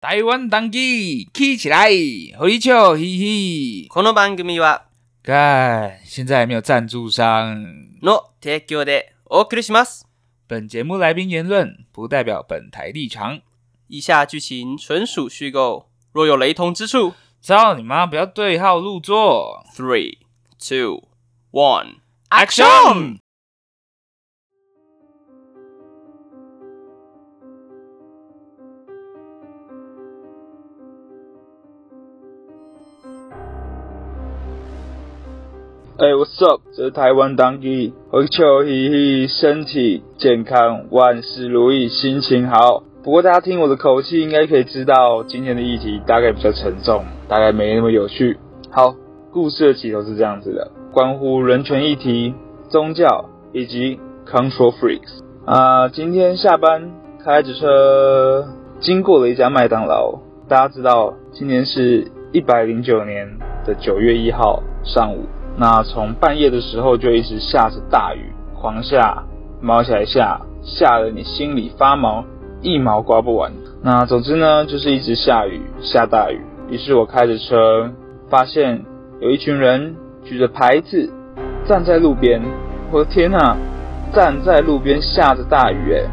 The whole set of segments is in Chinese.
台湾当机起起来，和你笑嘻嘻。この番组は、干，现在还没有赞助商。の提供でお送りします。本节目来宾言论不代表本台立场。以下剧情纯属虚构，若有雷同之处，操你妈！不要对号入座。Three, two, one, action！ 哎、hey,，What's up？这是台湾当地，我求嘿嘿，身体健康，万事如意，心情好。不过大家听我的口气，应该可以知道今天的议题大概比较沉重，大概没那么有趣。好，故事的起头是这样子的：关乎人权议题、宗教以及 control freaks。啊、今天下班开着车经过了一家麦当劳，大家知道今年是一百零九年的九月一号上午。那从半夜的时候就一直下着大雨，狂下，毛起来下，下得你心里发毛，一毛刮不完。那总之呢，就是一直下雨，下大雨。于是我开着车，发现有一群人举着牌子站在路边。我的天哪，站在路边下着大雨，诶，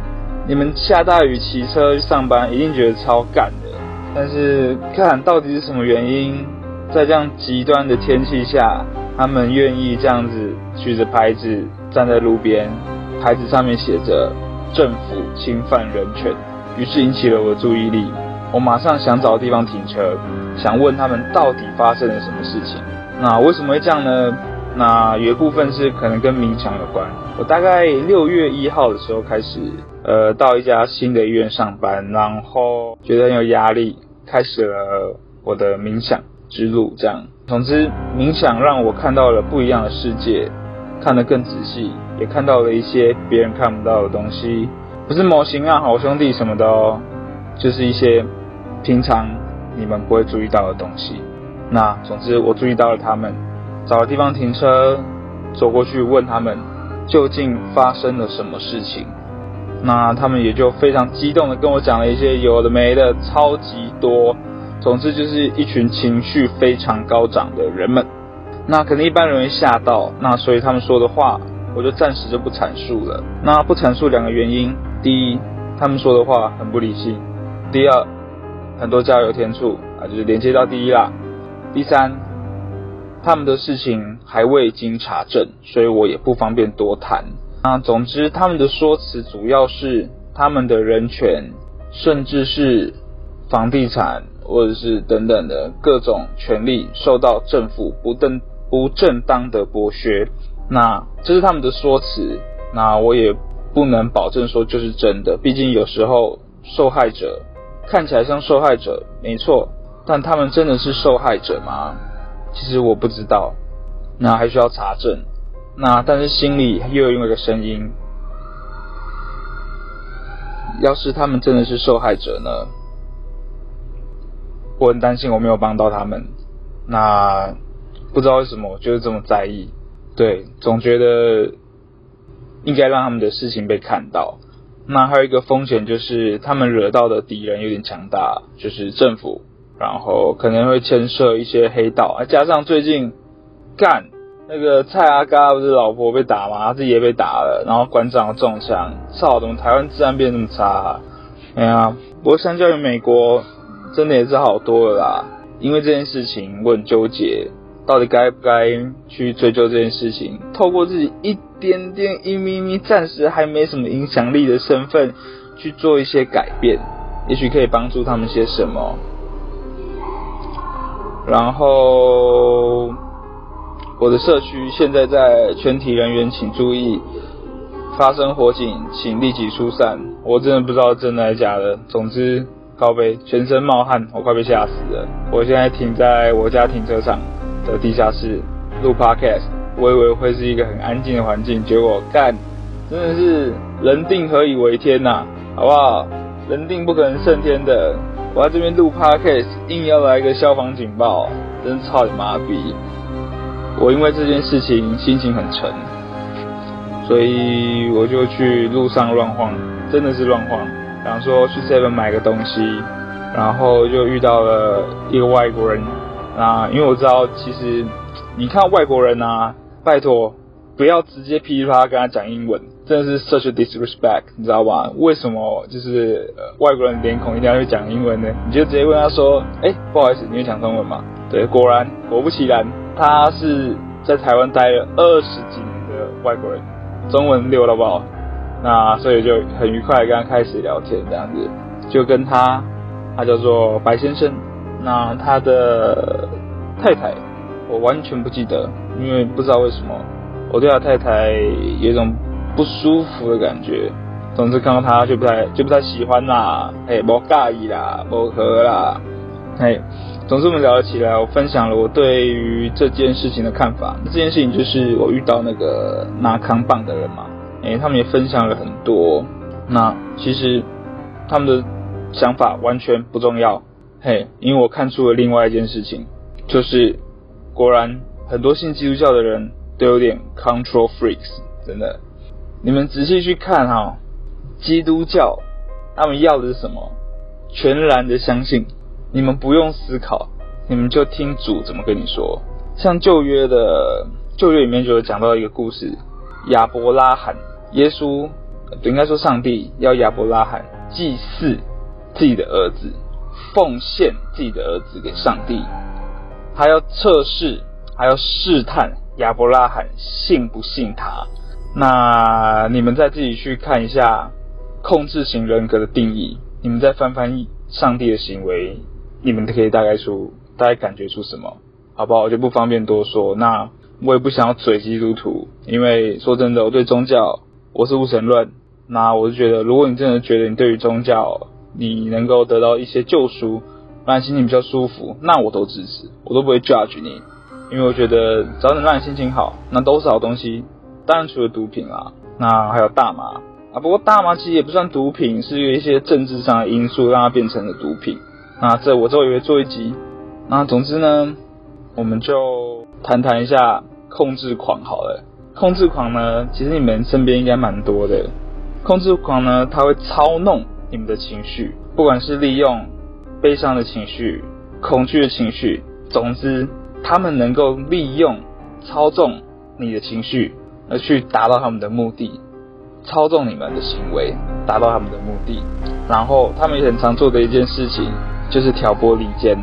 你们下大雨骑车去上班一定觉得超干的。但是看到底是什么原因，在这样极端的天气下。他们愿意这样子举着牌子站在路边，牌子上面写着“政府侵犯人权”，于是引起了我的注意力。我马上想找地方停车，想问他们到底发生了什么事情。那为什么会这样呢？那有一部分是可能跟冥想有关。我大概六月一号的时候开始，呃，到一家新的医院上班，然后觉得很有压力，开始了我的冥想之路，这样。总之，冥想让我看到了不一样的世界，看得更仔细，也看到了一些别人看不到的东西。不是模型啊，好兄弟什么的哦，就是一些平常你们不会注意到的东西。那总之，我注意到了他们，找了地方停车，走过去问他们究竟发生了什么事情。那他们也就非常激动的跟我讲了一些有的没的，超级多。总之就是一群情绪非常高涨的人们，那可能一般人会吓到，那所以他们说的话我就暂时就不阐述了。那不阐述两个原因：第一，他们说的话很不理性；第二，很多加油添醋啊，就是连接到第一啦。第三，他们的事情还未经查证，所以我也不方便多谈。那总之，他们的说辞主要是他们的人权，甚至是房地产。或者是等等的各种权利受到政府不正不正当的剥削，那这是他们的说辞，那我也不能保证说就是真的，毕竟有时候受害者看起来像受害者，没错，但他们真的是受害者吗？其实我不知道，那还需要查证，那但是心里又有一个声音，要是他们真的是受害者呢？我很担心我没有帮到他们，那不知道为什么我就是这么在意，对，总觉得应该让他们的事情被看到。那还有一个风险就是他们惹到的敌人有点强大，就是政府，然后可能会牵涉一些黑道，加上最近干那个蔡阿嘎不是老婆被打吗？他自己也被打了，然后馆长中枪，操，怎么台湾治安变那么差啊？哎呀，不过相较于美国。真的也是好多了啦，因为这件事情我很纠结，到底该不该去追究这件事情？透过自己一点点、一咪咪，暂时还没什么影响力的身份去做一些改变，也许可以帮助他们些什么。然后，我的社区现在在全体人员请注意，发生火警请立即疏散。我真的不知道真的还是假的，总之。靠北，全身冒汗，我快被吓死了。我现在停在我家停车场的地下室录 podcast，我以为会是一个很安静的环境，结果干，真的是人定何以为天呐、好不好？人定不可能胜天的。我在这边录 podcast，硬要来一个消防警报，真操你妈逼！我因为这件事情心情很沉，所以我就去路上乱晃，真的是乱晃。想说去 Seven 买个东西，然后就遇到了一个外国人。那因为我知道，其实你看外国人啊，拜托不要直接噼里啪啦跟他讲英文，真的是 such a disrespect，你知道吧？为什么就是、呃、外国人脸孔一定要去讲英文呢？你就直接问他说：“哎，不好意思，你会讲中文吗？”对，果然果不其然，他是在台湾待了二十几年的外国人，中文溜了不好。那所以就很愉快跟他开始聊天，这样子就跟他，他叫做白先生。那他的太太我完全不记得，因为不知道为什么我对他太太有一种不舒服的感觉。总之看到他就不太就不太喜欢啦，哎，不介意啦，不合啦，哎，总之我们聊了起来，我分享了我对于这件事情的看法。这件事情就是我遇到那个拿扛棒的人嘛。哎，他们也分享了很多。那其实他们的想法完全不重要。嘿，因为我看出了另外一件事情，就是果然很多信基督教的人都有点 control freaks，真的。你们仔细去看哈、哦，基督教他们要的是什么？全然的相信，你们不用思考，你们就听主怎么跟你说。像旧约的旧约里面就有讲到一个故事，亚伯拉罕。耶稣，应该说上帝要亚伯拉罕祭祀自己的儿子，奉献自己的儿子给上帝，还要测试，还要试探亚伯拉罕信不信他。那你们再自己去看一下控制型人格的定义，你们再翻翻上帝的行为，你们可以大概出，大概感觉出什么，好不好？我就不方便多说。那我也不想要嘴基督徒，因为说真的，我对宗教。我是无神论，那我是觉得，如果你真的觉得你对于宗教你能够得到一些救赎，让你心情比较舒服，那我都支持，我都不会 judge 你，因为我觉得只要能让你心情好，那都是好东西。当然除了毒品啊，那还有大麻啊，不过大麻其实也不算毒品，是有一些政治上的因素让它变成了毒品。那这我之后也会做一集。那总之呢，我们就谈谈一下控制狂好了。控制狂呢，其实你们身边应该蛮多的。控制狂呢，他会操弄你们的情绪，不管是利用悲伤的情绪、恐惧的情绪，总之，他们能够利用操纵你的情绪，而去达到他们的目的，操纵你们的行为，达到他们的目的。然后，他们也很常做的一件事情，就是挑拨离间。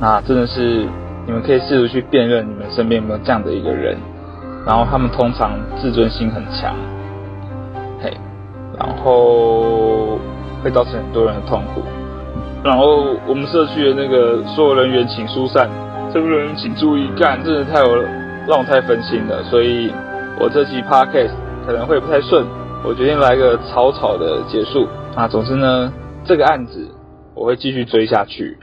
那真的是。你们可以试图去辨认你们身边有没有这样的一个人，然后他们通常自尊心很强，嘿，然后会造成很多人的痛苦。然后我们社区的那个所有人员请疏散，这部分人请注意，干真的太有让我太分心了，所以我这期 podcast 可能会不太顺，我决定来个草草的结束。啊，总之呢，这个案子我会继续追下去。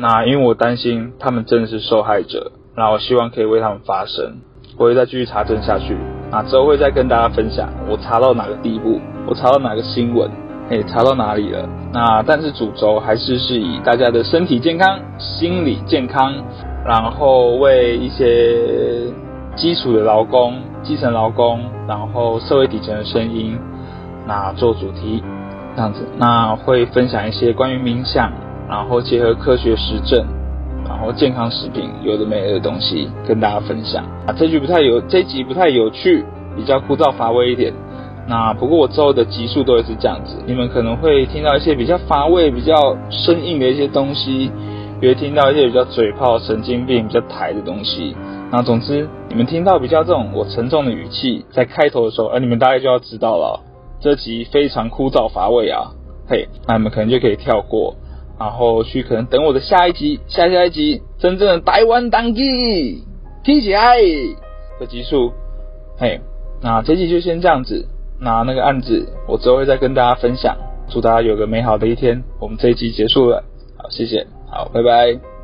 那因为我担心他们真的是受害者，那我希望可以为他们发声，我会再继续查证下去。那之后会再跟大家分享我查到哪个地步，我查到哪个新闻，诶，查到哪里了。那但是主轴还是是以大家的身体健康、心理健康，然后为一些基础的劳工、基层劳工，然后社会底层的声音，那做主题这样子。那会分享一些关于冥想。然后结合科学实证，然后健康食品有的没的东西跟大家分享啊。这局不太有，这集不太有趣，比较枯燥乏味一点。那不过我之后的集数都会是这样子，你们可能会听到一些比较乏味、比较生硬的一些东西，也会听到一些比较嘴炮、神经病、比较台的东西。那总之，你们听到比较这种我沉重的语气在开头的时候，而你们大概就要知道了，这集非常枯燥乏味啊。嘿，那你们可能就可以跳过。然后去可能等我的下一集，下下一集真正的台湾当机听起来的集数，嘿，那这集就先这样子，那那个案子我之后会再跟大家分享，祝大家有个美好的一天，我们这一集结束了，好，谢谢，好，拜拜。